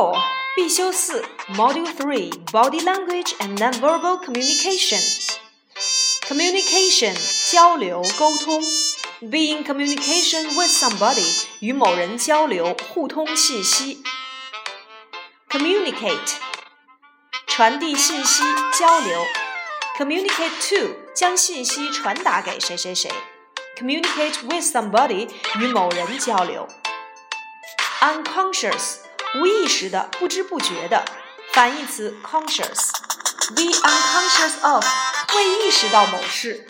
Four 必修四 Module Three Body Language and Nonverbal Communication Communication 交流沟通，be in communication with somebody 与某人交流互通信息。Communicate 传递信息交流，communicate to 将信息传达给谁谁谁，communicate with somebody 与某人交流。Unconscious 无意识的、不知不觉的，反义词 conscious，be unconscious of 未意识到某事。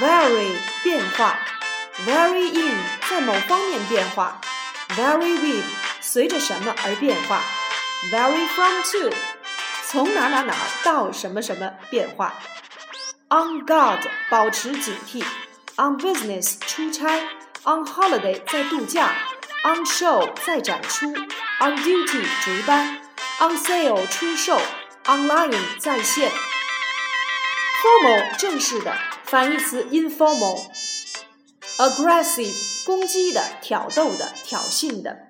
Vary 变化，vary in 在某方面变化，vary with 随着什么而变化，vary from to 从哪哪哪到什么什么变化。On guard 保持警惕，on business 出差，on holiday 在度假，on show 在展出。On duty 值班，On sale 出售，Online 在线。Formal 正式的，反义词 informal。Aggressive 攻击的、挑逗的、挑衅的。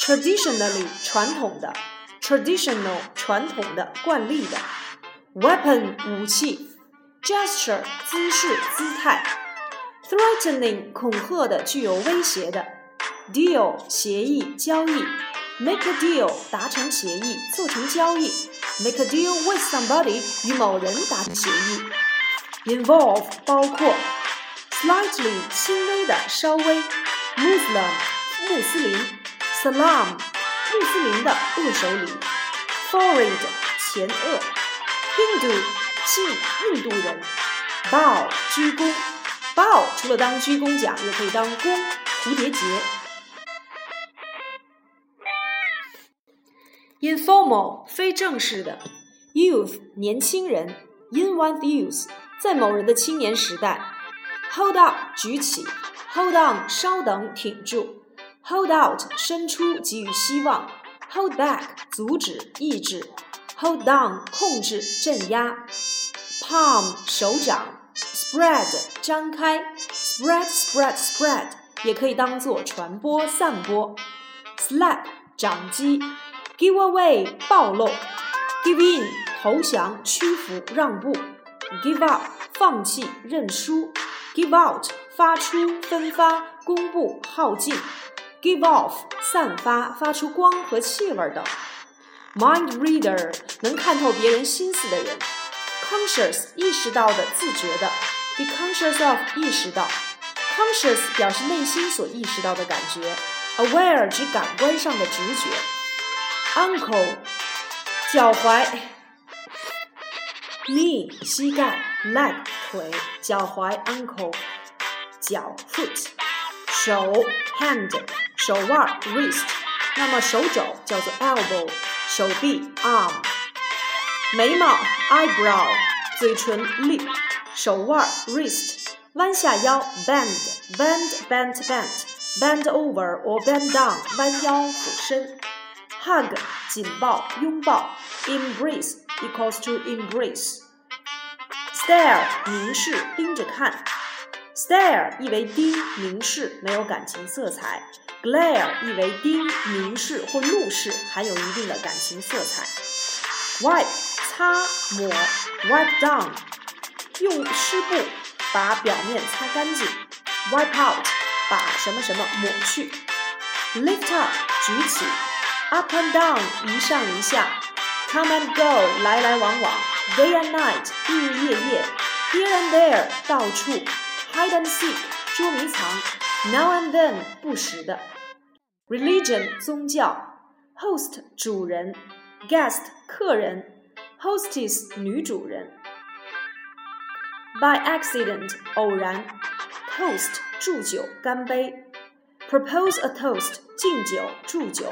Traditionally 传统的，Traditional 传统的、惯例的。Weapon 武器。Gesture 姿势、姿态。Threatening 恐吓的、具有威胁的。Deal 协议、交易。Make a deal，达成协议，做成交易。Make a deal with somebody，与某人达成协议。Involve 包括，slightly 轻微的，稍微。Muslim 穆斯林，Salam 穆斯林的握手礼。Forehead 前额。Hindu 信印度人。Bow 鞠躬。Bow 除了当鞠躬讲，也可以当躬蝴蝶结。Informal 非正式的，Youth 年轻人，In one's youth 在某人的青年时代，Hold up 举起，Hold on 稍等挺住，Hold out 伸出给予希望，Hold back 阻止抑制，Hold down 控制镇压，Palm 手掌，Spread 张开，Spread spread spread 也可以当做传播散播，Slap 掌击。Give away 暴露，Give in 投降屈服让步，Give up 放弃认输，Give out 发出分发公布耗尽，Give off 散发发出光和气味等。Mind reader 能看透别人心思的人。Conscious 意识到的自觉的，Be conscious of 意识到，Conscious 表示内心所意识到的感觉，Aware 指感官上的直觉。Ankle 脚踝，knee 膝盖，leg 腿，脚踝 ankle 脚 foot，手 hand 手腕 wrist，那么手肘叫做 elbow，手臂 arm，眉毛 eyebrow，嘴唇 lip，手腕 wrist，弯下腰 bend bend bend bend bend over or bend down，弯腰俯身。Hug 紧抱拥抱，embrace equals to embrace。stare 凝视盯着看，stare 意为盯凝视，没有感情色彩；glare 意为盯凝视或怒视，含有一定的感情色彩。wipe 擦抹，wipe down 用湿布把表面擦干净，wipe out 把什么什么抹去，lift up 举起。Up and down，一上一下；Come and go，来来往往；Day and night，日日夜夜；Here and there，到处；Hide and seek，捉迷藏；Now and then，不时的；Religion，宗教；Host，主人；Guest，客人；Hostess，女主人；By accident，偶然；Toast，祝酒，干杯；Propose a toast，敬酒，祝酒。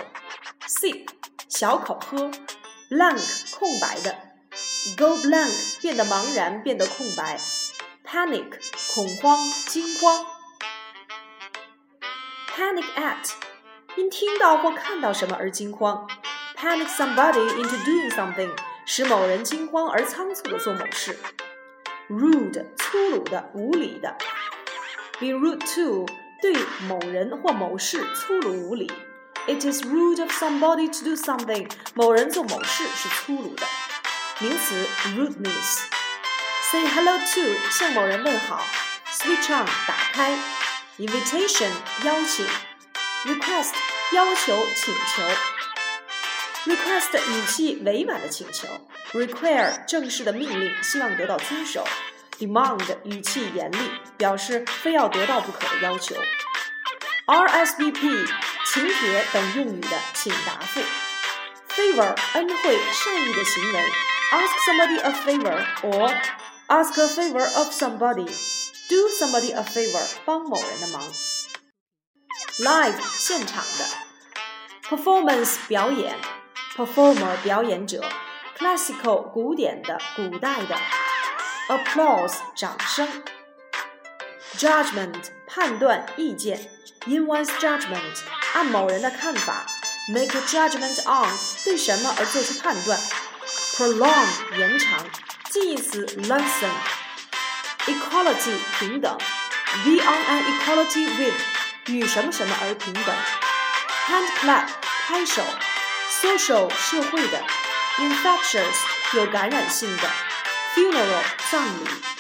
sip 小口喝，blank 空白的，go blank 变得茫然，变得空白，panic 恐慌、惊慌，panic at 因听到或看到什么而惊慌，panic somebody into doing something 使某人惊慌而仓促的做某事，rude 粗鲁的、无礼的，be rude to 对某人或某事粗鲁无礼。 It is rude of somebody to do something. 某人做某事是粗鲁的。名词 rudeness。Say hello to 向某人问好。Switch on 打开。Invitation 邀请。Request 要求请求。Request 语气委婉的请求。Require 正式的命令，希望得到遵守。Demand 语气严厉，表示非要得到不可的要求。 RSVP 请帖等用语的请答复。Favor 恩惠善意的行为。Ask somebody a favor or ask a favor of somebody. Do somebody a favor 帮某人的忙。Live 现场的。Performance 表演。Performer 表演者。Classical 古典的、古代的。Applause 掌声。Judgment 判断、意见。In one's judgment 按某人的看法。Make a judgment on 对什么而做出判断。Prolong 延长。近义词 lengthen。Equality 平等。Be on an equality with 与什么什么而平等。Hand clap 拍手。Social 社会的。Infectious 有感染性的。funeral 葬礼。